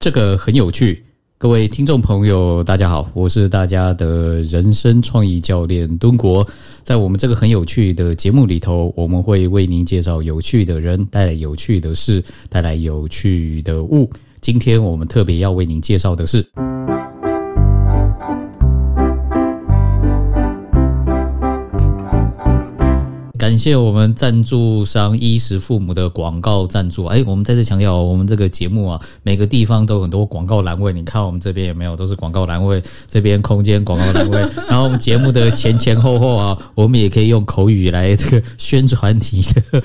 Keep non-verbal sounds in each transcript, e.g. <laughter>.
这个很有趣。各位听众朋友，大家好，我是大家的人生创意教练敦国。在我们这个很有趣的节目里头，我们会为您介绍有趣的人，带来有趣的事，带来有趣的物。今天我们特别要为您介绍的是。感谢我们赞助商衣食父母的广告赞助。哎，我们再次强调，我们这个节目啊，每个地方都有很多广告栏位。你看我们这边有没有？都是广告栏位。这边空间广告栏位，<laughs> 然后我们节目的前前后后啊，我们也可以用口语来这个宣传你的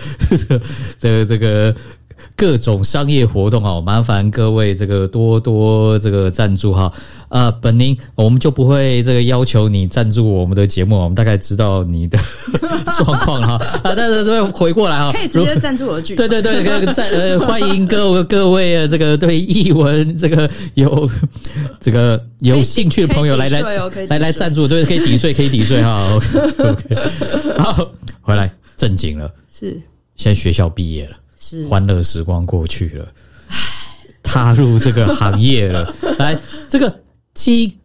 的 <laughs> 这个。各种商业活动啊，麻烦各位这个多多这个赞助哈。呃，本宁我们就不会这个要求你赞助我们的节目，我们大概知道你的 <laughs> 状况哈。啊，但是会回过来哈，可以直接赞助我的剧。对对对，赞呃欢迎各各位这个对译文这个有这个有兴趣的朋友来来来来赞助，对，可以抵税，可以抵税哈。<laughs> OK，好，回来正经了，是现在学校毕业了。欢乐时光过去了，踏入这个行业了。来，这个机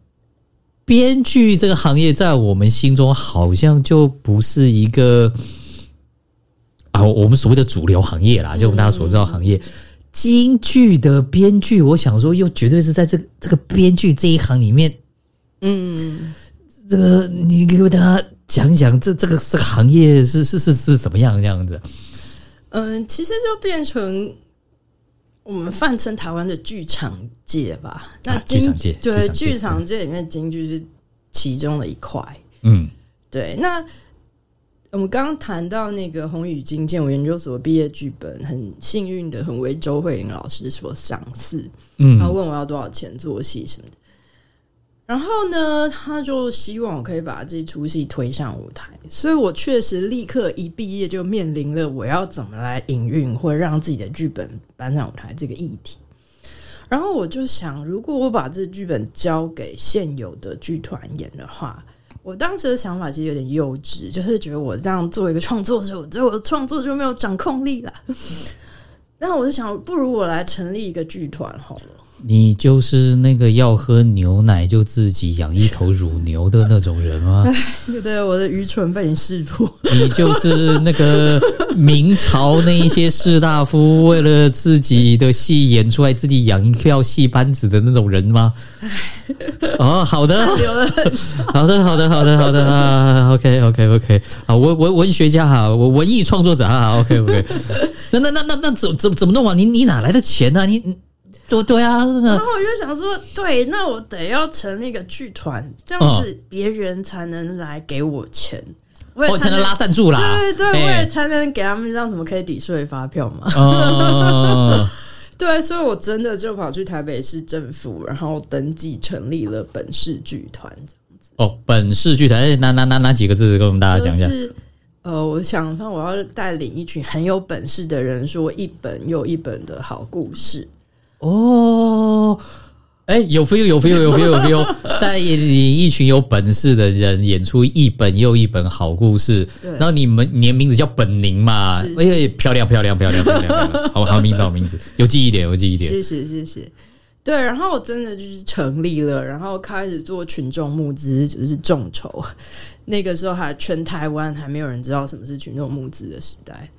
编剧这个行业，在我们心中好像就不是一个啊，我们所谓的主流行业啦。就我们大家所知道行业，京剧的编剧，我想说，又绝对是在这个这个编剧这一行里面，嗯，这个你给大家讲讲，这这个这个行业是是是是怎么样这样子？嗯，其实就变成我们泛称台湾的剧场界吧。那剧场界对剧场界里面京剧是其中的一块。嗯，对。那我们刚刚谈到那个红宇金建我研究所毕业剧本，很幸运的很为周慧玲老师所赏识。嗯，他问我要多少钱做戏什么的。然后呢，他就希望我可以把这出戏推上舞台，所以我确实立刻一毕业就面临了我要怎么来营运或让自己的剧本搬上舞台这个议题。然后我就想，如果我把这剧本交给现有的剧团演的话，我当时的想法其实有点幼稚，就是觉得我这样做一个创作者，我对我的创作就没有掌控力了。那我就想，不如我来成立一个剧团好了。你就是那个要喝牛奶就自己养一头乳牛的那种人吗？对 <laughs> 对，我的愚蠢被你识破。<laughs> 你就是那个明朝那一些士大夫为了自己的戏演出来，自己养一票戏班子的那种人吗？哦，<laughs> 好的，好的，好的，好的，好的啊，OK，OK，OK，好，我我文学家哈，我文艺创作者啊，OK，OK，那那那那那怎怎怎么弄啊？你你哪来的钱呢？你？对对啊，然后我就想说，对，那我得要成立一个剧团，这样子别人才能来给我钱，我也才能拉赞助啦。对对，我也才能给他们让什么可以抵税发票嘛。哦，<laughs> 对，所以我真的就跑去台北市政府，然后登记成立了本市剧团这样子。哦，本市剧团，哪哪哪哪几个字？跟我们大家讲一下。呃，我想说，我要带领一群很有本事的人，说一本又一本的好故事。哦，哎，有 feel 有 feel 有 feel 有 feel，<laughs> 带领一群有本事的人演出一本又一本好故事。然后你们你的名字叫本宁嘛？哎，漂亮漂亮漂亮漂亮，好 <laughs> 好名字好名字，有记忆点有记忆点。谢谢谢谢。对，然后我真的就是成立了，然后开始做群众募资，就是众筹。那个时候还全台湾还没有人知道什么是群众募资的时代。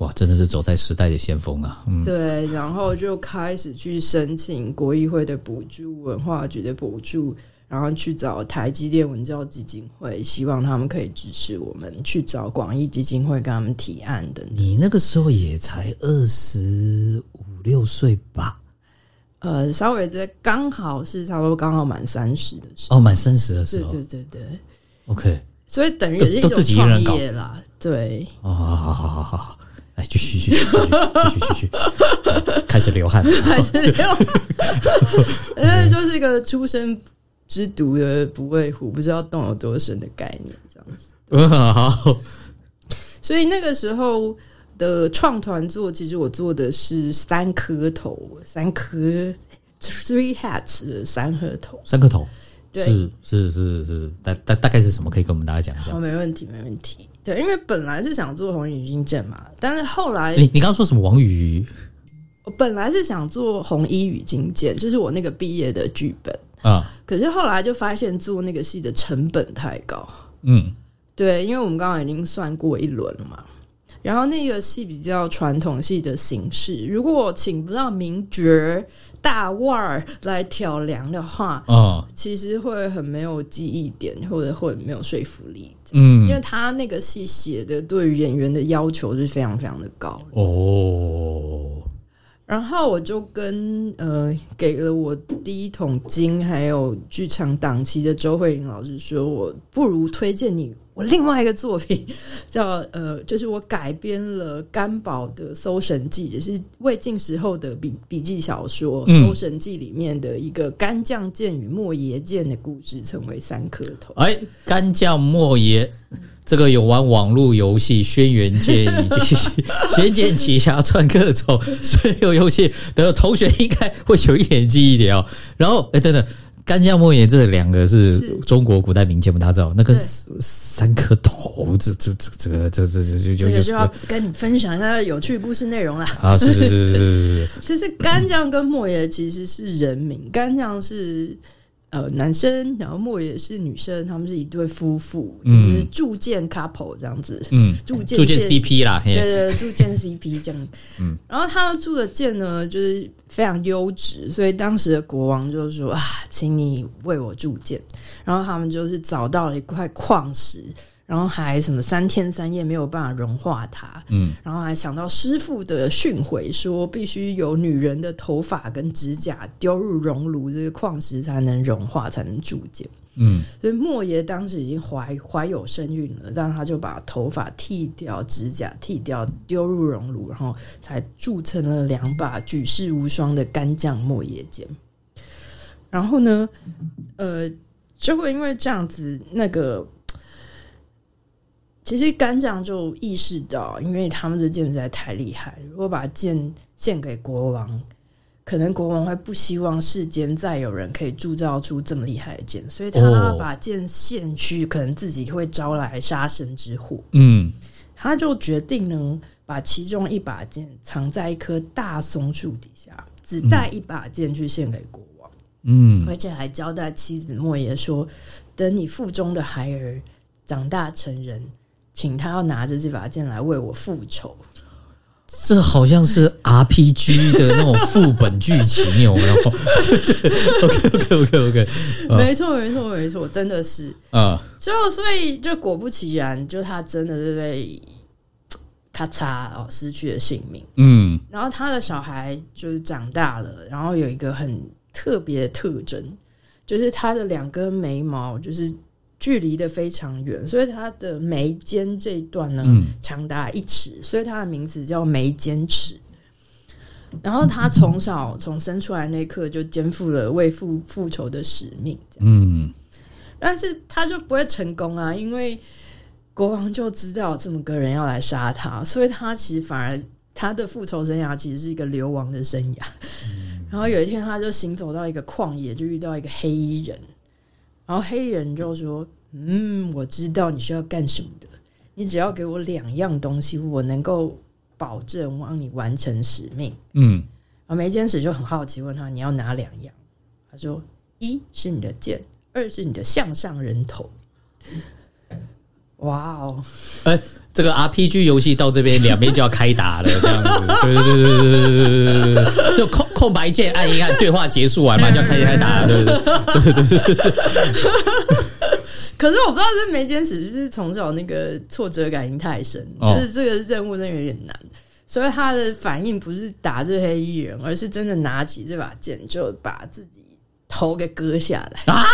哇，真的是走在时代的先锋啊！嗯，对，然后就开始去申请国议会的补助、文化局的补助，然后去找台积电文教基金会，希望他们可以支持我们去找广义基金会跟他们提案的。你那个时候也才二十五六岁吧？呃，稍微在刚好是差不多刚好满三十的时候，哦，满三十的时候，对对对对，OK。所以等于也是一种创业啦，对。哦，好好好好好。继续继续继续继续继续，<laughs> 开始流汗，开始流汗。呃，就是一个出生之毒的不畏虎，不知道洞有多深的概念，这样子。嗯，好。所以那个时候的创团做，其实我做的是三颗头，三颗 three hats 的三颗头，三颗头。对，是是是是，大大大概是什么？可以跟我们大家讲一下。哦，没问题，没问题。对，因为本来是想做红宇金剑嘛，但是后来你你刚刚说什么王宇？我本来是想做《红衣与金剑》，就是我那个毕业的剧本啊。可是后来就发现做那个戏的成本太高。嗯，对，因为我们刚刚已经算过一轮了嘛。然后那个戏比较传统戏的形式，如果请不到名角大腕儿来挑梁的话，啊，其实会很没有记忆点，或者会没有说服力。嗯，因为他那个戏写的对于演员的要求是非常非常的高。哦。然后我就跟呃给了我第一桶金还有剧场档期的周慧玲老师说，我不如推荐你我另外一个作品，叫呃就是我改编了甘宝的《搜神记》，也是魏晋时候的笔笔记小说《搜神记》里面的一个干将剑与莫邪剑的故事，成为三颗头。哎，干将莫邪。这个有玩网络游戏《轩辕剑》以及 <laughs>《仙剑奇侠传》各种所有游戏的同学，应该会有一点记忆点哦。然后，哎，真的，干将莫邪这两个是中国古代名剑，大家知道那个三颗头，这这这这个这这这就就就要跟你分享一下有趣故事内容了啊！是是是是是是，其实 <laughs> 干将跟莫邪其实是人名，干将是。呃，男生，然后莫也是女生，他们是一对夫妇，就是铸剑 couple 这样子，嗯，铸剑铸剑 CP 啦，对对，铸剑 CP 这样，嗯，然后他们铸的剑呢，就是非常优质，所以当时的国王就说啊，请你为我铸剑，然后他们就是找到了一块矿石。然后还什么三天三夜没有办法融化它，嗯，然后还想到师傅的训诲说，必须有女人的头发跟指甲丢入熔炉，这个矿石才能融化，才能铸剑，嗯，所以莫爷当时已经怀怀有身孕了，但他就把头发剃掉，指甲剃掉，丢入熔炉，然后才铸成了两把举世无双的干将莫邪剑。然后呢，呃，就会因为这样子那个。其实干将就意识到，因为他们的剑实在太厉害，如果把剑献给国王，可能国王会不希望世间再有人可以铸造出这么厉害的剑，所以他把剑献去，可能自己会招来杀身之祸。嗯，他就决定呢，把其中一把剑藏在一棵大松树底下，只带一把剑去献给国王。嗯，而且还交代妻子莫言说，等你腹中的孩儿长大成人。请他要拿着这把剑来为我复仇，这好像是 RPG 的那种副本剧情，有没有？OK OK OK OK，没错没错没错，真的是啊。就所以就果不其然，就他真的是被咔嚓哦失去了性命。嗯，然后他的小孩就是长大了，然后有一个很特别的特征，就是他的两根眉毛就是。距离的非常远，所以它的眉间这一段呢，长达一尺，所以它的名字叫眉间尺。然后他从小从生出来那一刻就肩负了为父复仇的使命，嗯，但是他就不会成功啊，因为国王就知道这么个人要来杀他，所以他其实反而他的复仇生涯其实是一个流亡的生涯。然后有一天，他就行走到一个旷野，就遇到一个黑衣人。然后黑人就说：“嗯，我知道你是要干什么的。你只要给我两样东西，我能够保证帮你完成使命。”嗯，然后梅坚使就很好奇，问他：“你要哪两样？”他说：“一是你的剑，二是你的向上人头。”哇哦！哎。这个 RPG 游戏到这边两边就要开打了，这样子，对对对对对对对对对，就空空白键按一按，对话结束完嘛，就要开始开打，对对对对对。可是我不知道是梅坚史，就是从小那个挫折感太深，就是这个任务真的有点难，所以他的反应不是打这黑衣人，而是真的拿起这把剑，就把自己头给割下来啊。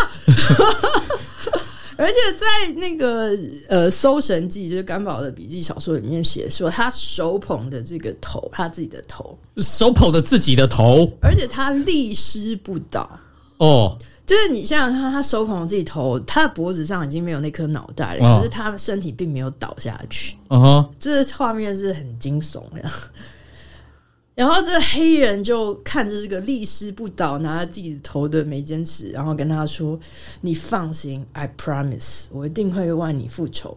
而且在那个呃《搜神记》就是甘宝的笔记小说里面写说，他手捧的这个头，他自己的头，手捧的自己的头，而且他立尸不倒哦。就是你想想看，他手捧自己头，他的脖子上已经没有那颗脑袋了，可是他的身体并没有倒下去。嗯哼，这画面是很惊悚的。然后这个黑人就看着这个立尸不倒、拿着自己头的眉间尺，然后跟他说：“你放心，I promise，我一定会为你复仇。”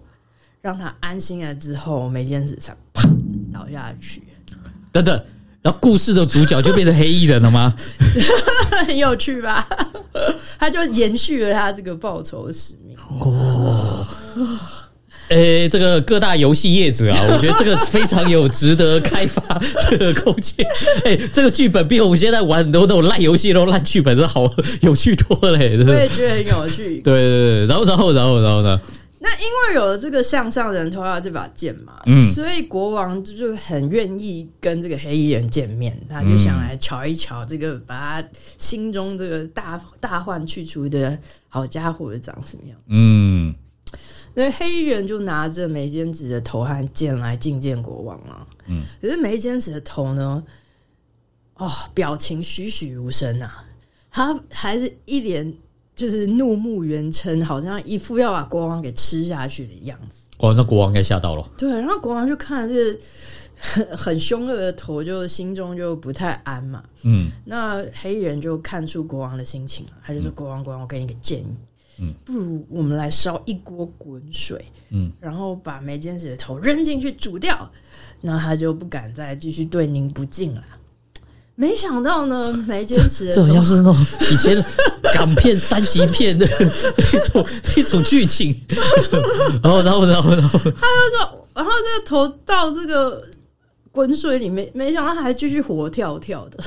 让他安心了之后，眉间尺才啪倒下去。等等，然后故事的主角就变成黑衣人了吗？很有趣吧？<laughs> 他就延续了他这个报仇使命。哦。诶，这个各大游戏业者啊，<laughs> 我觉得这个非常有值得开发的空间。诶，<laughs> 这个剧本比我们现在玩很多那种烂游戏、那种烂剧本，都好有趣多了。我也觉得很有趣。对对对，然后然后然后然后呢？那因为有了这个向上人头啊这把剑嘛，嗯，所以国王就很愿意跟这个黑衣人见面，他就想来瞧一瞧这个，把他心中这个大大患去除的好家伙长什么样。嗯。那黑衣人就拿着眉间子的头和剑来觐见国王了。嗯，可是眉间子的头呢？哦，表情栩栩如生啊！他还是一脸就是怒目圆睁，好像一副要把国王给吃下去的样子。哦，那国王该吓到了。对，然后国王就看这个很很凶恶的头，就心中就不太安嘛。嗯，那黑衣人就看出国王的心情了，他就说：“国王，国王，我给你个建议。”嗯，不如我们来烧一锅滚水，嗯，然后把梅坚石的头扔进去煮掉，那他就不敢再继续对您不敬了。没想到呢，梅坚持这好像是那种以前港片三级片的一种一种剧情。然后，然后，然后，然后，他就说，然后这个头到这个滚水里面，没想到还继续活跳跳的。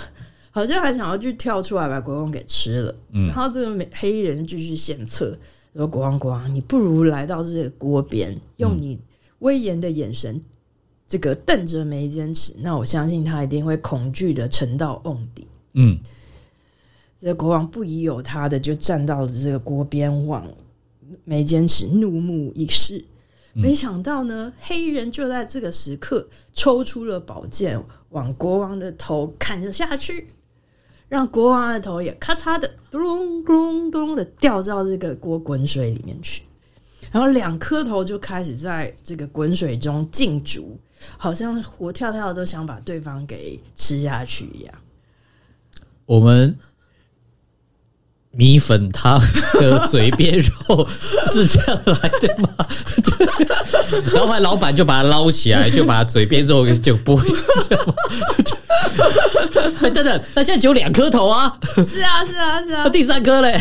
好像还想要去跳出来把国王给吃了，然后这个黑衣人继续献策说：“国王，国王，你不如来到这个锅边，用你威严的眼神，这个瞪着眉坚持，那我相信他一定会恐惧的沉到瓮底。”嗯，这国王不疑有他的，就站到了这个锅边，往眉坚持怒目一视。没想到呢，黑衣人就在这个时刻抽出了宝剑，往国王的头砍了下去。让国王的头也咔嚓的咚咚咚咚的掉到这个锅滚水里面去，然后两颗头就开始在这个滚水中浸煮，好像活跳跳都想把对方给吃下去一样。我们。米粉汤的嘴边肉是这样来的吗？<laughs> 然后老板就把它捞起来，就把嘴边肉就剥掉。<laughs> 等等，那现在只有两颗头啊！是啊，是啊，是啊，第三颗嘞？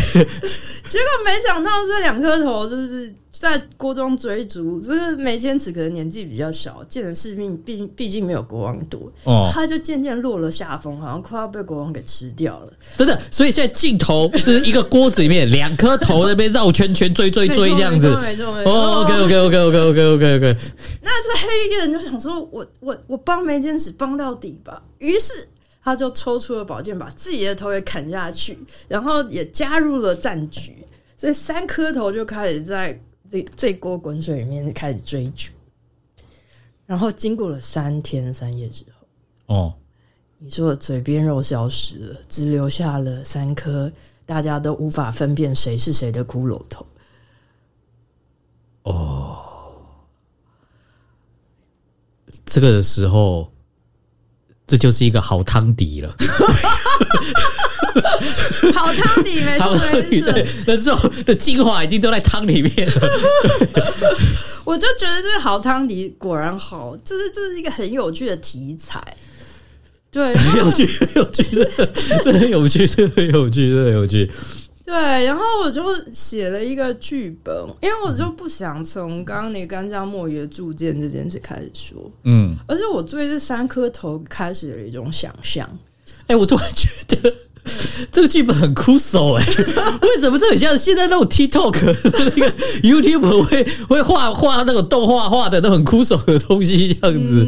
结果没想到这两颗头就是。在锅中追逐，就是梅千尺可能年纪比较小，见的世面毕毕竟没有国王多，哦，他就渐渐落了下风，好像快要被国王给吃掉了。等等，所以现在镜头是一个锅子里面两颗头那边绕圈圈追追追这样子，没错没错。哦，OK OK OK OK OK OK OK。那这黑衣人就想说，我我我帮梅千尺帮到底吧，于是他就抽出了宝剑，把自己的头也砍下去，然后也加入了战局，所以三颗头就开始在。这这锅滚水里面开始追逐，然后经过了三天三夜之后，哦，你说嘴边肉消失了，只留下了三颗大家都无法分辨谁是谁的骷髅头。哦，这个的时候，这就是一个好汤底了。<laughs> <laughs> 好汤底没错，对，那时候的精华已经都在汤里面了。<laughs> 我就觉得这个好汤底果然好，就是这是一个很有趣的题材，对，<laughs> 很有趣，很有趣，这很有趣，这很有趣，这很有趣。对，然后我就写了一个剧本，因为我就不想从刚刚那干将墨鱼的铸剑这件事开始说，嗯，而且我对这三颗头开始了一种想象。哎，我突然觉得。<laughs> 这个剧本很枯手哎，<laughs> 为什么这很像现在那种 TikTok <laughs> 那个 YouTube 会会画画那种动画画的都很枯手的东西样子？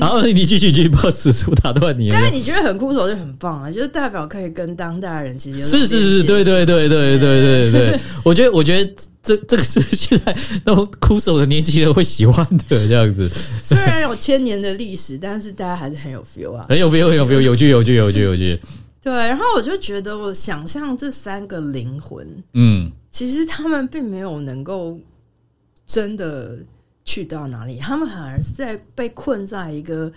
然后你继续继续不要死出打断你。但是你觉得很枯手就很棒啊，就是代表可以跟当代人其实是是是，对对对对对对对，我觉得我觉得这这个是现在那种枯手的年轻人会喜欢的这样子。虽然有千年的历史，但是大家还是很有 feel 啊，很有 feel，很有 feel，有趣有趣有趣有趣。对，然后我就觉得，我想象这三个灵魂，嗯，其实他们并没有能够真的去到哪里，他们反而是在被困在一个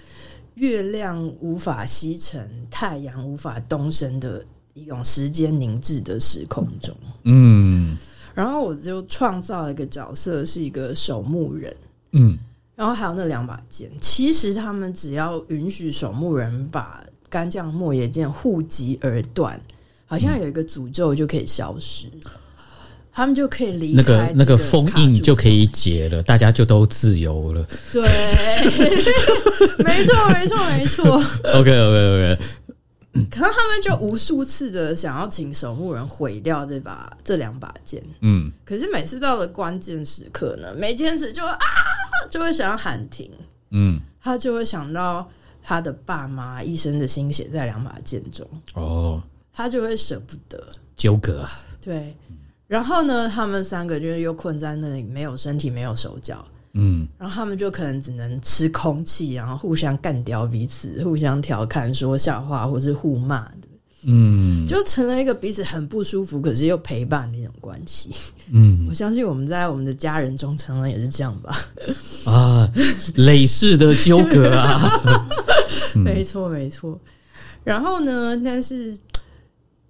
月亮无法西沉、太阳无法东升的一种时间凝滞的时空中。嗯，然后我就创造了一个角色，是一个守墓人。嗯，然后还有那两把剑，其实他们只要允许守墓人把干将莫邪剑护籍而断，好像有一个诅咒就可以消失。他们就可以离那个那个封印就可以解了，大家就都自由了。对，<laughs> 没错，没错，没错。OK OK OK。可是他们就无数次的想要请守墓人毁掉这把这两把剑，嗯，可是每次到了关键时刻呢，没坚持就啊，就会想要喊停，嗯，他就会想到他的爸妈一生的心血在两把剑中，哦，他就会舍不得，纠葛啊，对。然后呢，他们三个就是又困在那里，没有身体，没有手脚，嗯，然后他们就可能只能吃空气，然后互相干掉彼此，互相调侃、说笑话，或是互骂的，嗯，就成了一个彼此很不舒服，可是又陪伴的一种关系。嗯，我相信我们在我们的家人中，常常也是这样吧。啊，累世的纠葛啊，<laughs> 没错没错。然后呢，但是。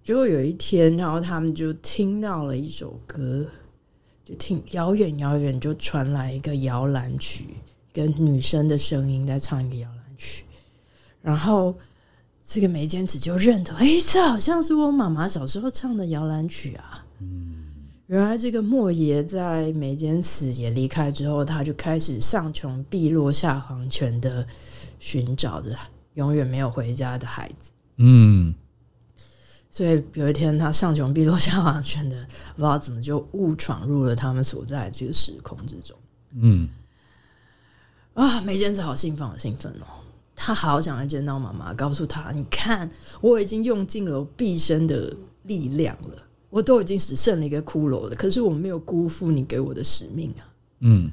结果有一天，然后他们就听到了一首歌，就听遥远遥远就传来一个摇篮曲，跟女生的声音在唱一个摇篮曲。然后这个梅坚子就认得，哎，这好像是我妈妈小时候唱的摇篮曲啊。嗯，原来这个莫爷在梅坚子也离开之后，他就开始上穷碧落下黄泉的寻找着永远没有回家的孩子。嗯。所以有一天，他上穷碧落下黄泉的，不知道怎么就误闯入了他们所在这个时空之中。嗯，啊，梅坚子好兴奋，好兴奋哦！他好想要见到妈妈，告诉他：“你看，我已经用尽了毕生的力量了，我都已经只剩了一个骷髅了。可是我没有辜负你给我的使命啊！”嗯，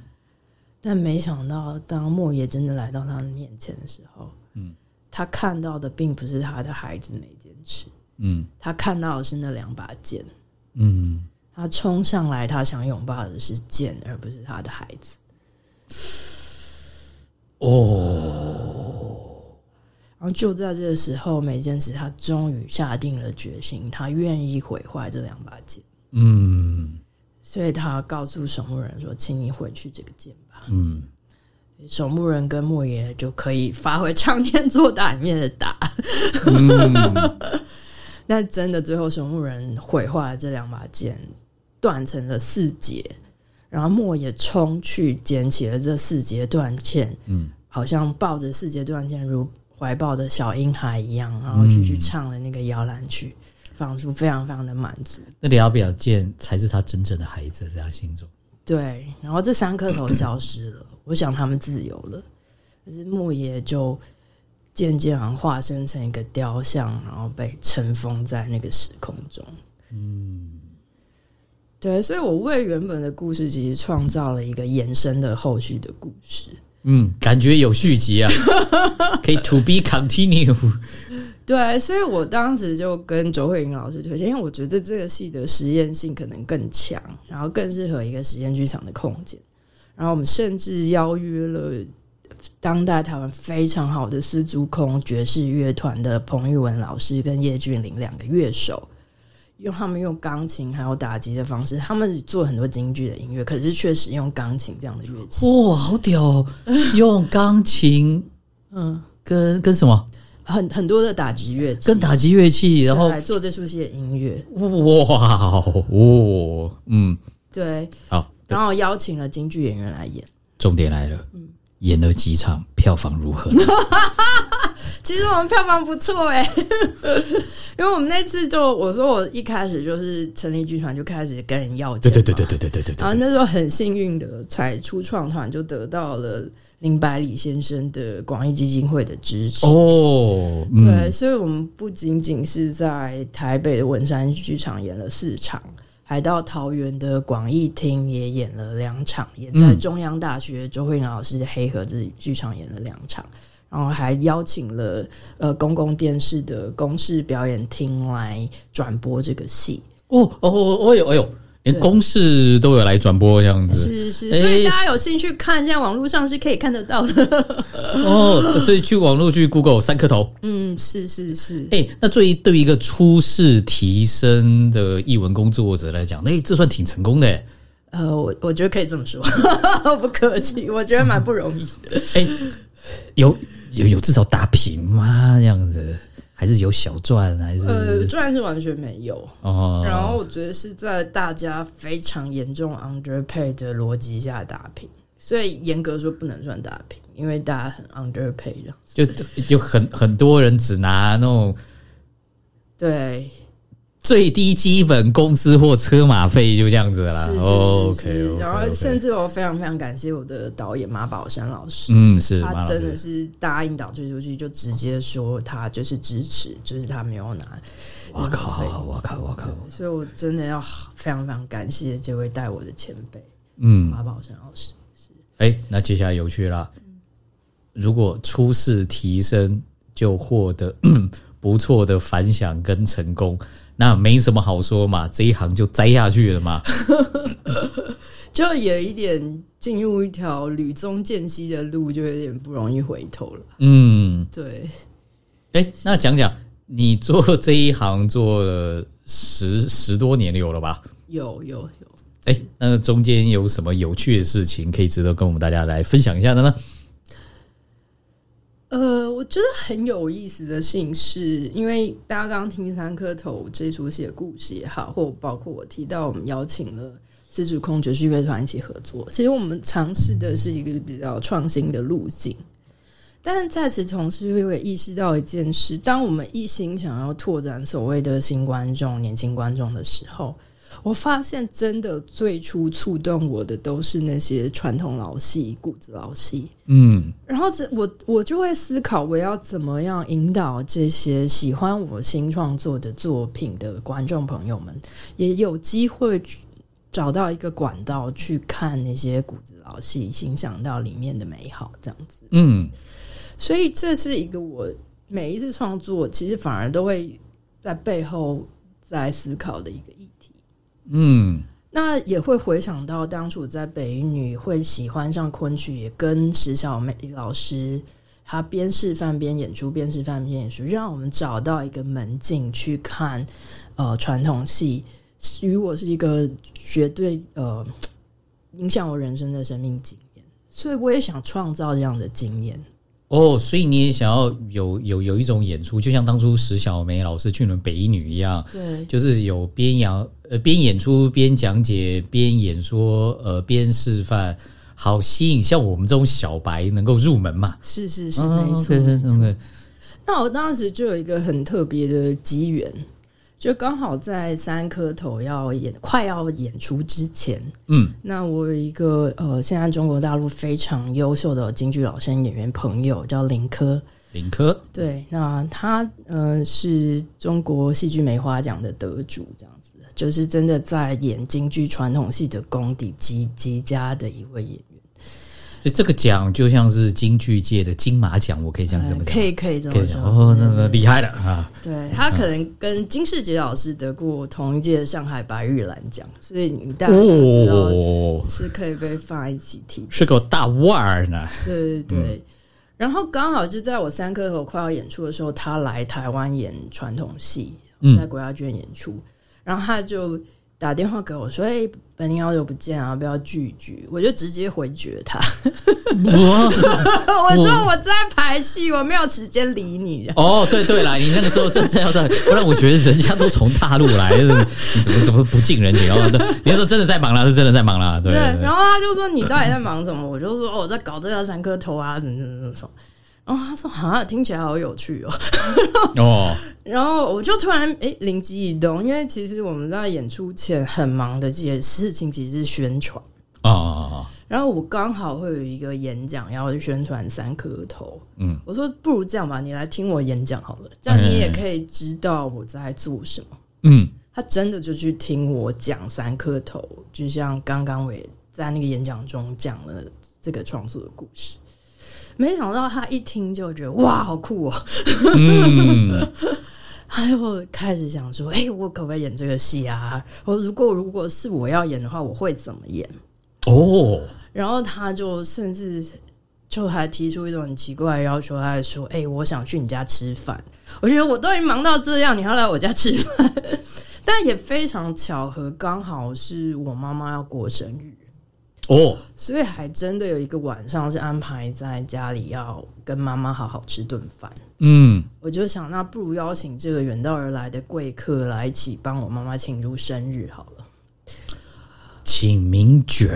但没想到，当莫言真的来到他的面前的时候，嗯，他看到的并不是他的孩子没坚持。嗯，他看到的是那两把剑。嗯，他冲上来，他想拥抱的是剑，而不是他的孩子。哦，然后就在这个时候，每件事他终于下定了决心，他愿意毁坏这两把剑。嗯，所以他告诉守墓人说：“请你回去这个剑吧。”嗯，守墓人跟莫爷就可以发挥唱天做打里面的打。<laughs> 但真的，最后守墓人毁坏了这两把剑，断成了四节。然后莫也冲去捡起了这四节断剑，嗯，好像抱着四节断剑如怀抱的小婴孩一样，然后去去唱了那个摇篮曲，仿佛非常非常的满足。那两把剑才是他真正的孩子，在他心中。对，然后这三颗头消失了，我想他们自由了，可是莫爷就。渐渐好像化身成一个雕像，然后被尘封在那个时空中。嗯，对，所以我为原本的故事其实创造了一个延伸的后续的故事。嗯，感觉有续集啊，<laughs> 可以 to be continue。对，所以我当时就跟周慧云老师推荐，因为我觉得这个戏的实验性可能更强，然后更适合一个实验剧场的空间。然后我们甚至邀约了。当代台湾非常好的丝竹空爵士乐团的彭玉文老师跟叶俊林两个乐手，用他们用钢琴还有打击的方式，他们做很多京剧的音乐，可是确实用钢琴这样的乐器。哇，好屌！用钢琴，嗯，跟跟什么？很很多的打击乐器，跟打击乐器，然后来做这出戏的音乐。哇哦，嗯，对，好，然后邀请了京剧演员来演。重点来了，嗯。演了几场，票房如何？<laughs> 其实我们票房不错哎，<laughs> 因为我们那次就我说我一开始就是成立剧团就开始跟人要钱，对对对对对对对对。然后那时候很幸运的，才初创团就得到了林百里先生的广义基金会的支持哦。对，所以我们不仅仅是在台北的文山剧场演了四场。还到桃园的广义厅也演了两场，也在中央大学周慧老师的黑盒子剧场演了两场，然后还邀请了呃公共电视的公视表演厅来转播这个戏。哦哦哦，哎呦哎呦。连公式都有来转播这样子，是是，所以大家有兴趣看，现在网络上是可以看得到的。<laughs> 哦，所以去网络去 Google 三颗头，嗯，是是是。哎，那对于对于一个初试提升的译文工作者来讲，哎，这算挺成功的。呃，我我觉得可以这么说，<laughs> 不客气，我觉得蛮不容易的。哎，有有有至少打平吗？这样子，还是有小赚？还是呃，赚是完全没有哦。然后我觉得是在大家非常严重 underpay 的逻辑下打拼，所以严格说不能算打拼，因为大家很 underpay 的，就有很很多人只拿那种对。最低基本工资或车马费就这样子啦。OK，然后甚至我非常非常感谢我的导演马宝山老师，嗯，是他真的是答应导追出去就直接说他就是支持，就是他没有拿。我靠！我靠！我靠！所以我真的要非常非常感谢这位带我的前辈，嗯，马宝山老师。是，哎，那接下来有趣了，如果初试提升就获得 <clears throat> 不错的反响跟成功。那没什么好说嘛，这一行就栽下去了嘛，<laughs> 就有一点进入一条屡宗间隙的路，就有点不容易回头了。嗯，对。哎，那讲讲你做这一行做了十十多年有了吧？有有有。哎，那中间有什么有趣的事情可以值得跟我们大家来分享一下的呢？我觉得很有意思的事情是，因为大家刚刚听三颗头这出戏的故事也好，或包括我提到我们邀请了自主空爵士乐团一起合作，其实我们尝试的是一个比较创新的路径。但是在此同时，又会意识到一件事：当我们一心想要拓展所谓的新观众、年轻观众的时候。我发现，真的最初触动我的都是那些传统老戏、骨子老戏。嗯，然后这我我就会思考，我要怎么样引导这些喜欢我新创作的作品的观众朋友们，也有机会找到一个管道去看那些骨子老戏，欣赏到里面的美好，这样子。嗯，所以这是一个我每一次创作，其实反而都会在背后在思考的一个。嗯，那也会回想到当初在北女会喜欢上昆曲，也跟石小美老师，他边示范边演出，边示范边演出，让我们找到一个门径去看呃传统戏，与我是一个绝对呃影响我人生的生命经验，所以我也想创造这样的经验。哦，所以你也想要有有有一种演出，就像当初石小梅老师去了北一女一样，对，就是有边演呃边演出边讲解边演说呃边示范，好吸引像我们这种小白能够入门嘛？是是是，没错没错。那我当时就有一个很特别的机缘。就刚好在三颗头要演快要演出之前，嗯，那我有一个呃，现在中国大陆非常优秀的京剧老生演员朋友叫林科，林科，对，那他呃是中国戏剧梅花奖的得主，这样子，就是真的在演京剧传统戏的功底极极佳的一位演员。所以这个奖就像是京剧界的金马奖，我可以这样这么讲，可以可以这么说哦，那那厉害了啊！对他可能跟金世杰老师得过同一届上海白玉兰奖，所以你大家都知道是可以被放一起提，是个大腕儿呢。对对对，然后刚好就在我三颗头快要演出的时候，他来台湾演传统戏，在国家剧院演出，然后他就。打电话给我说：“哎，本宁好久不见啊，不要聚一聚。”我就直接回绝他。<laughs> 我说我在排戏，我没有时间理你。哦，对对啦，你那个时候真的要在，不然我觉得人家都从大陆来，你怎么怎么不敬人情哦？你说真的在忙啦，是真的在忙啦。对。然后他就说：“你到底在忙什么？”我就说：“哦，我在搞这个三颗头啊，什么什么什么。”然后他说：“啊，听起来好有趣哦。<laughs> ”哦，然后我就突然哎灵机一动，因为其实我们在演出前很忙的这件事情，其实是宣传啊。然后我刚好会有一个演讲要去宣传三颗头，嗯，我说不如这样吧，你来听我演讲好了，这样你也可以知道我在做什么。嗯，他真的就去听我讲三颗头，就像刚刚我也在那个演讲中讲了这个创作的故事。没想到他一听就觉得哇，好酷哦！嗯，<laughs> 他就开始想说：“哎，我可不可以演这个戏啊？我如果如果是我要演的话，我会怎么演？”哦，然后他就甚至就还提出一种很奇怪的要求，他说：“哎，我想去你家吃饭。”我觉得我都已经忙到这样，你还来我家吃饭？<laughs> 但也非常巧合，刚好是我妈妈要过生日哦，所以还真的有一个晚上是安排在家里要跟妈妈好好吃顿饭。嗯，我就想，那不如邀请这个远道而来的贵客来一起帮我妈妈庆祝生日好了。请名角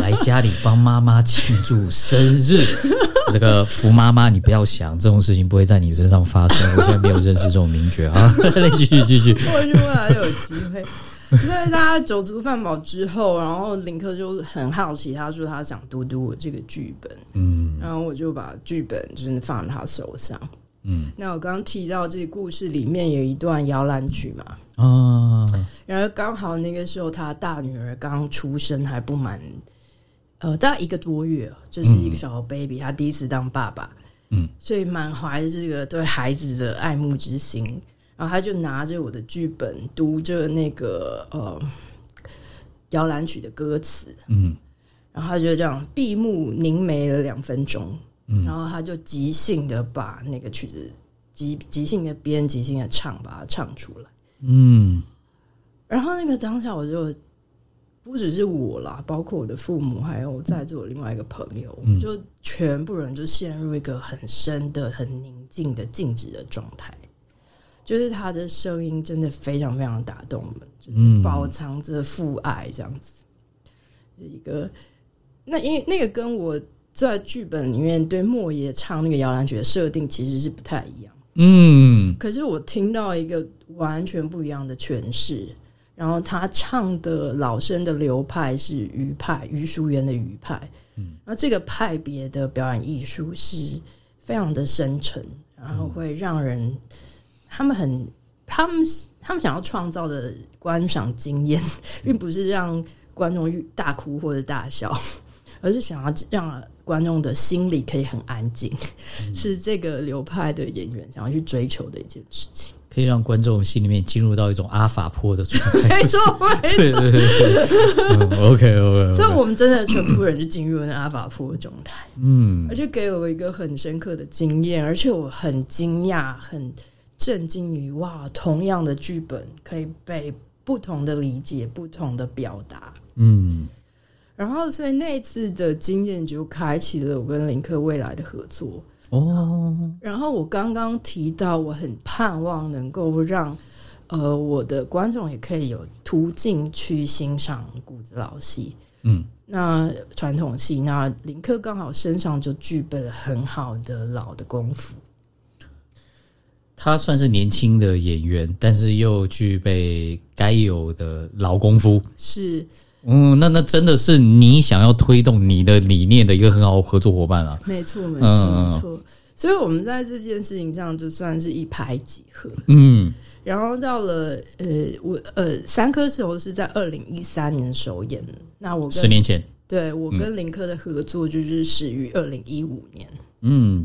来家里帮妈妈庆祝生日。<laughs> 这个福妈妈，你不要想这种事情不会在你身上发生。我现在没有认识这种名角啊，<laughs> 继续继续。我未来有机会。<laughs> 所以大家酒足饭饱之后，然后林克就很好奇，他说他想读读我这个剧本。嗯，然后我就把剧本就是放在他手上。嗯，那我刚刚提到这个故事里面有一段摇篮曲嘛？啊，然后刚好那个时候他大女儿刚出生，还不满。呃，大概一个多月，就是一个小 baby，他第一次当爸爸，嗯，所以满怀着这个对孩子的爱慕之心，然后他就拿着我的剧本读着那个呃摇篮曲的歌词，嗯，然后他就这样闭目凝眉了两分钟，嗯，然后他就即兴的把那个曲子即即兴的编，即兴的唱，把它唱出来，嗯，然后那个当下我就。不只是我啦，包括我的父母，还有在座另外一个朋友，就全部人就陷入一个很深的、很宁静的静止的状态。就是他的声音真的非常非常打动我们，就是包藏着父爱这样子。一个那因为那个跟我在剧本里面对莫爷唱那个摇篮曲的设定其实是不太一样。嗯，可是我听到一个完全不一样的诠释。然后他唱的老生的流派是余派，余淑媛的余派。嗯，那这个派别的表演艺术是非常的深沉，然后会让人他们很他们他们想要创造的观赏经验，并不是让观众大哭或者大笑，<laughs> 而是想要让观众的心里可以很安静，是这个流派的演员想要去追求的一件事情。可以让观众心里面进入到一种阿法波的状态，<laughs> 对对对，OK OK，所以我们真的全部人就进入了阿法波的状态，嗯，而且给我一个很深刻的经验，而且我很惊讶、很震惊于哇，同样的剧本可以被不同的理解、不同的表达，嗯，然后所以那次的经验就开启了我跟林克未来的合作。哦，然后我刚刚提到，我很盼望能够让呃我的观众也可以有途径去欣赏古子老戏，嗯，那传统戏，那林克刚好身上就具备了很好的老的功夫。他算是年轻的演员，但是又具备该有的老功夫。是，嗯，那那真的是你想要推动你的理念的一个很好合作伙伴啊。没错，没错，没错。所以，我们在这件事情上就算是一拍即合。嗯，然后到了呃，我呃，三颗球是在二零一三年首演。那我十年前，对我跟林科的合作就是始于二零一五年。嗯，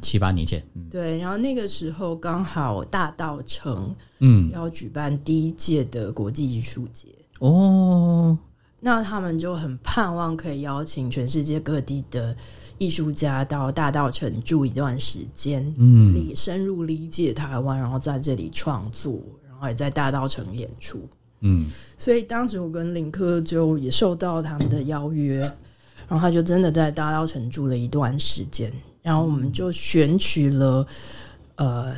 七八年前。对，然后那个时候刚好大道城嗯。要举办第一届的国际艺术节。哦，那他们就很盼望可以邀请全世界各地的。艺术家到大道城住一段时间，嗯，理深入理解台湾，然后在这里创作，然后也在大道城演出，嗯，所以当时我跟林科就也受到他们的邀约，然后他就真的在大道城住了一段时间，然后我们就选取了，呃。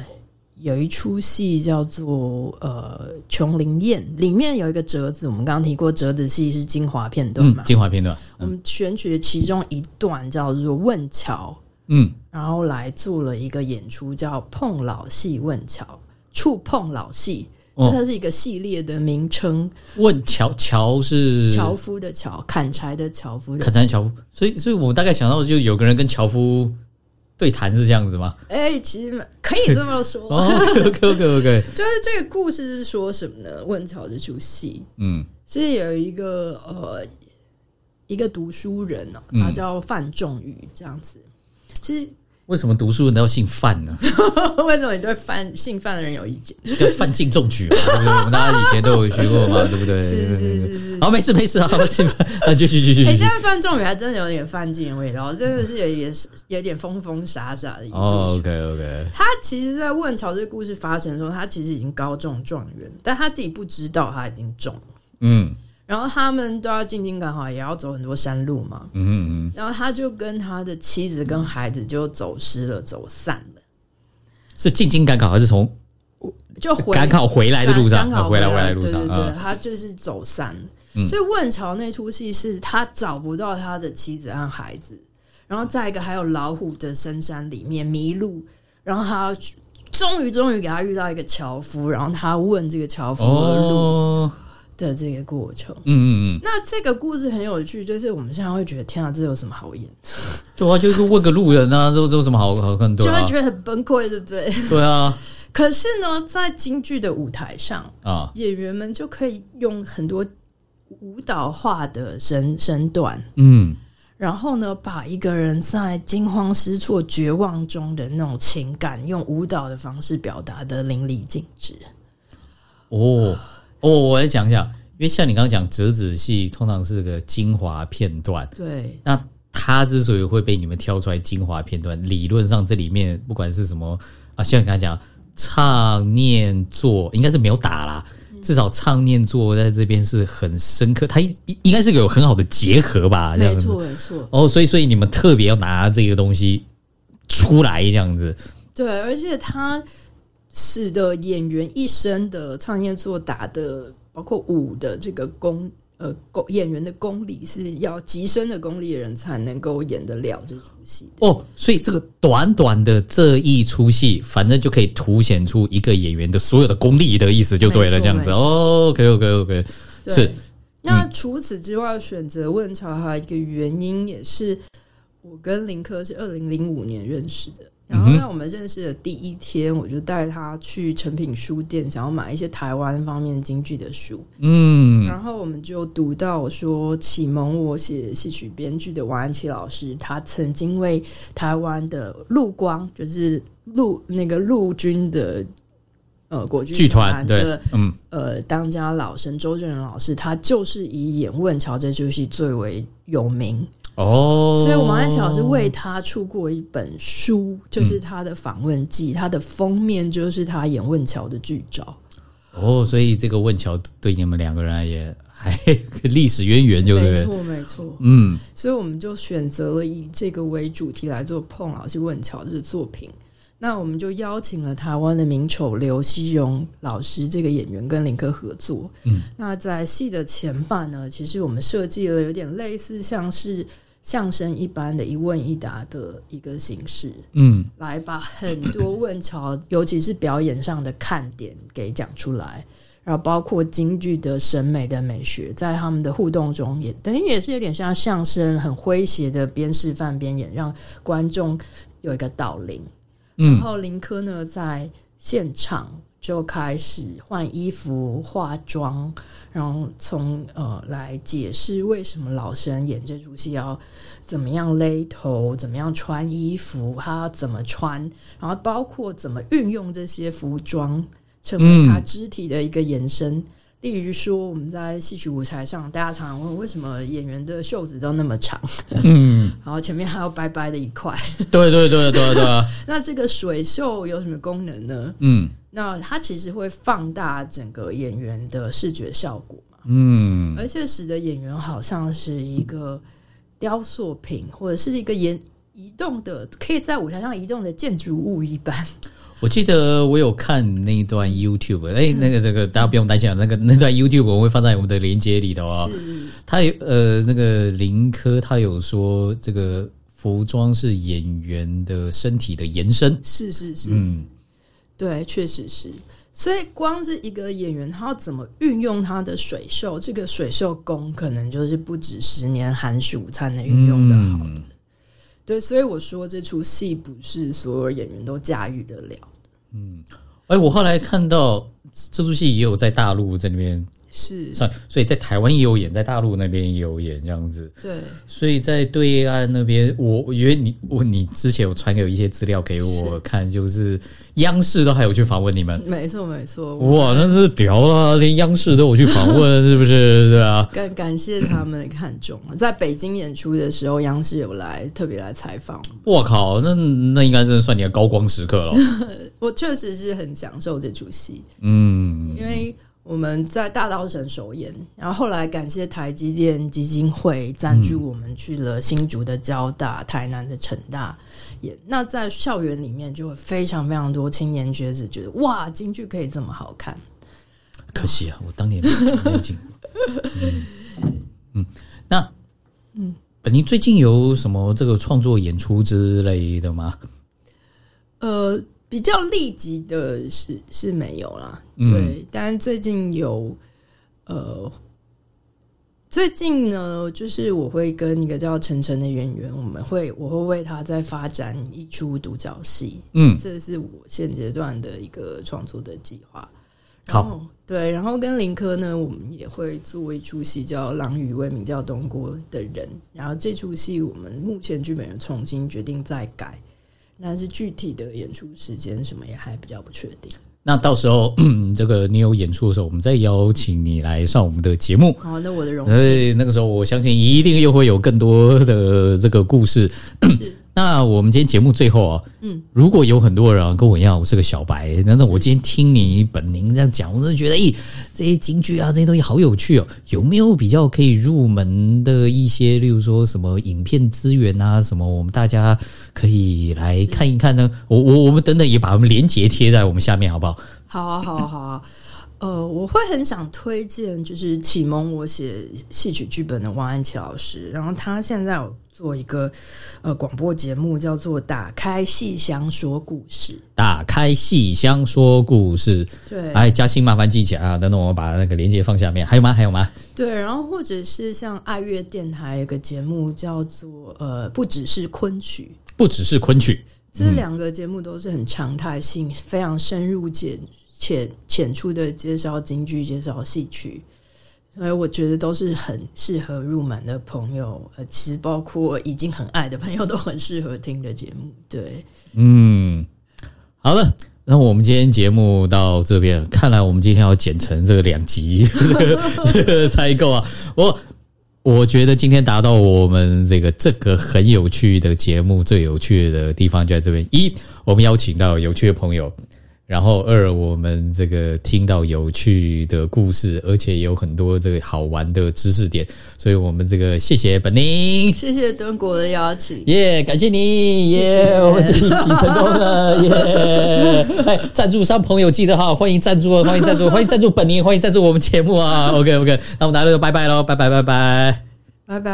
有一出戏叫做呃《琼林宴》，里面有一个折子，我们刚刚提过，折子戏是精华片段嘛？精华片段，我们选取了其中一段叫做《问桥》，嗯，然后来做了一个演出，叫《碰老戏问桥》，触碰老戏，它是一个系列的名称。问桥，桥是樵夫的樵，砍柴的樵夫，砍柴樵夫。所以，所以我大概想到，就有个人跟樵夫。对谈是这样子吗？哎，其实可以这么说。OK OK OK，就是这个故事是说什么呢？问桥这出戏，嗯，是有一个呃一个读书人哦，他叫范仲宇，这样子。其实为什么读书人都要姓范呢？<laughs> 为什么你对范姓范的人有意见？跟范进中举嘛，对不对？我们大家以前都有学过嘛，<laughs> 对不对？是是是是。好，没事没事啊，姓范啊，继续继续。哎，但是范仲宇还真的有点范进的味道，真的是有也是有点疯疯傻傻的。哦，OK OK。他其实，在问桥这个故事发生的时候，他其实已经高中状元，但他自己不知道他已经中了。嗯。然后他们都要进京赶考，也要走很多山路嘛。嗯嗯。然后他就跟他的妻子跟孩子就走失了，走散了。是进京赶考还是从就赶考回来的路上？赶考回来回来路上。对对，他就是走散了。所以问朝那出戏是他找不到他的妻子和孩子，然后再一个还有老虎的深山里面迷路，然后他终于终于给他遇到一个樵夫，然后他问这个樵夫的路。的这个过程，嗯嗯嗯，那这个故事很有趣，就是我们现在会觉得，天啊，这有什么好演？<laughs> 对啊，就是问个路人啊，这这有什么好好看？就会觉得很崩溃，对不对？<laughs> 对啊。<laughs> 可是呢，在京剧的舞台上啊，演员们就可以用很多舞蹈化的身身段，嗯，然后呢，把一个人在惊慌失措、绝望中的那种情感，用舞蹈的方式表达的淋漓尽致。哦。我我来讲讲，因为像你刚刚讲折子戏，通常是个精华片段。对，那它之所以会被你们挑出来精华片段，理论上这里面不管是什么啊，像你刚才讲唱念做，应该是没有打啦，至少唱念做在这边是很深刻，它应应该是有很好的结合吧？没错没错。哦，所以所以你们特别要拿这个东西出来这样子。对，而且它。使得演员一生的唱念做打的，包括舞的这个功，呃，功演员的功力是要极深的功力的人才能够演得了这出戏哦。所以这个短短的这一出戏，反正就可以凸显出一个演员的所有的功力的意思，就对了，这样子哦。OK，OK，OK，是。那除此之外，选择问朝还有一个原因，也是我跟林科是二零零五年认识的。然后，在我们认识的第一天，我就带他去诚品书店，想要买一些台湾方面京剧的书。嗯，然后我们就读到说，启蒙我写戏曲编剧的王安琪老师，他曾经为台湾的陆光，就是陆那个陆军的呃国剧团的嗯呃当家老生周正仁老师，他就是以演问桥这出戏最为有名。哦，所以王安琪老师为他出过一本书，就是他的访问记，他的封面就是他演问桥的剧照。哦，所以这个问桥对你们两个人也还 <laughs> 历史渊源，就没错没错。嗯，所以我们就选择了以这个为主题来做碰老师问桥的作品。那我们就邀请了台湾的名丑刘希荣老师这个演员跟林科合作。嗯，那在戏的前半呢，其实我们设计了有点类似像是。相声一般的一问一答的一个形式，嗯，来把很多问潮，<laughs> 尤其是表演上的看点给讲出来，然后包括京剧的审美的美学，在他们的互动中，也等于也是有点像相声，很诙谐的边示范边演，让观众有一个导聆。然后林科呢，在现场就开始换衣服、化妆。然后从呃来解释为什么老生演这出戏要怎么样勒头，怎么样穿衣服，他要怎么穿，然后包括怎么运用这些服装成为他肢体的一个延伸。例如说，我们在戏曲舞台上，大家常常问为什么演员的袖子都那么长，嗯，<laughs> 然后前面还有白白的一块。对对对对对。<laughs> 那这个水袖有什么功能呢？嗯。那它其实会放大整个演员的视觉效果嘛？嗯，而且使得演员好像是一个雕塑品，或者是一个移移动的，可以在舞台上移动的建筑物一般。我记得我有看那一段 YouTube，哎，那个那个大家不用担心啊，那个那段 YouTube 我会放在我们的连接里头啊。他有呃，那个林科他有说，这个服装是演员的身体的延伸。是是是，嗯。对，确实是。所以，光是一个演员，他要怎么运用他的水袖，这个水袖功，可能就是不止十年寒暑才能运用的好的。对，所以我说这出戏不是所有演员都驾驭得了的。嗯，哎，我后来看到这出戏也有在大陆在里面是，所以在台湾也有演，在大陆那边也有演这样子。对，所以在对岸那边，我我觉得你我你之前有传有一些资料给我看，就是央视都还有去访问你们。没错，没错。哇，那是屌了，连央视都有去访问，是不是？对啊。感感谢他们看中，<clears throat> 在北京演出的时候，央视有来特别来采访。我靠，那那应该真的算你的高光时刻了。<laughs> 我确实是很享受这出戏，嗯，因为。我们在大稻城首演，然后后来感谢台积电基金会赞助我们去了新竹的交大、台南的成大演。那在校园里面就会非常非常多青年学子觉得哇，京剧可以这么好看。可惜啊，我当年没有进。嗯嗯，那嗯，本您最近有什么这个创作演出之类的吗？呃。比较立即的是是没有啦，对，但最近有，呃，最近呢，就是我会跟一个叫晨晨的演员，我们会我会为他在发展一出独角戏，嗯，这是我现阶段的一个创作的计划。好，对，然后跟林科呢，我们也会做一出戏叫《狼与为名叫东郭的人》，然后这出戏我们目前剧本人重新决定再改。但是具体的演出时间什么也还比较不确定。那到时候这个你有演出的时候，我们再邀请你来上我们的节目。好，那我的荣幸。那个时候，我相信一定又会有更多的这个故事。那我们今天节目最后啊，嗯，如果有很多人跟我一样，我是个小白，那那我今天听你本宁这样讲，我真的觉得，咦，这些京剧啊，这些东西好有趣哦。有没有比较可以入门的一些，例如说什么影片资源啊，什么我们大家可以来看一看呢？我我我们等等也把我们连接贴在我们下面，好不好？好啊，好啊，好啊。呃，我会很想推荐，就是启蒙我写戏曲剧本的王安琪老师，然后他现在有。做一个呃广播节目，叫做《打开戏箱说故事》。打开戏箱说故事，对，哎，嘉欣麻烦记起来啊！等等，我把那个链接放下面。还有吗？还有吗？对，然后或者是像爱乐电台有个节目叫做呃，不只是昆曲，不只是昆曲，这两个节目都是很常态性、非常深入、浅浅浅出的介绍京剧、介绍戏曲。所以我觉得都是很适合入门的朋友，呃，其实包括已经很爱的朋友都很适合听的节目。对，嗯，好了，那我们今天节目到这边，看来我们今天要剪成这个两集，<laughs> 这个才够啊！我我觉得今天达到我们这个这个很有趣的节目最有趣的地方就在这边：一，我们邀请到有趣的朋友。然后二，我们这个听到有趣的故事，而且有很多这个好玩的知识点，所以我们这个谢谢本宁，谢谢敦国的邀请，耶，感谢你，耶，我们一起成功了，耶！<laughs> 哎，赞助商朋友记得哈，欢迎赞助，欢迎赞助，欢迎赞助本宁，欢迎赞助我们节目啊，OK OK，那我们大家就拜拜喽，拜拜拜拜。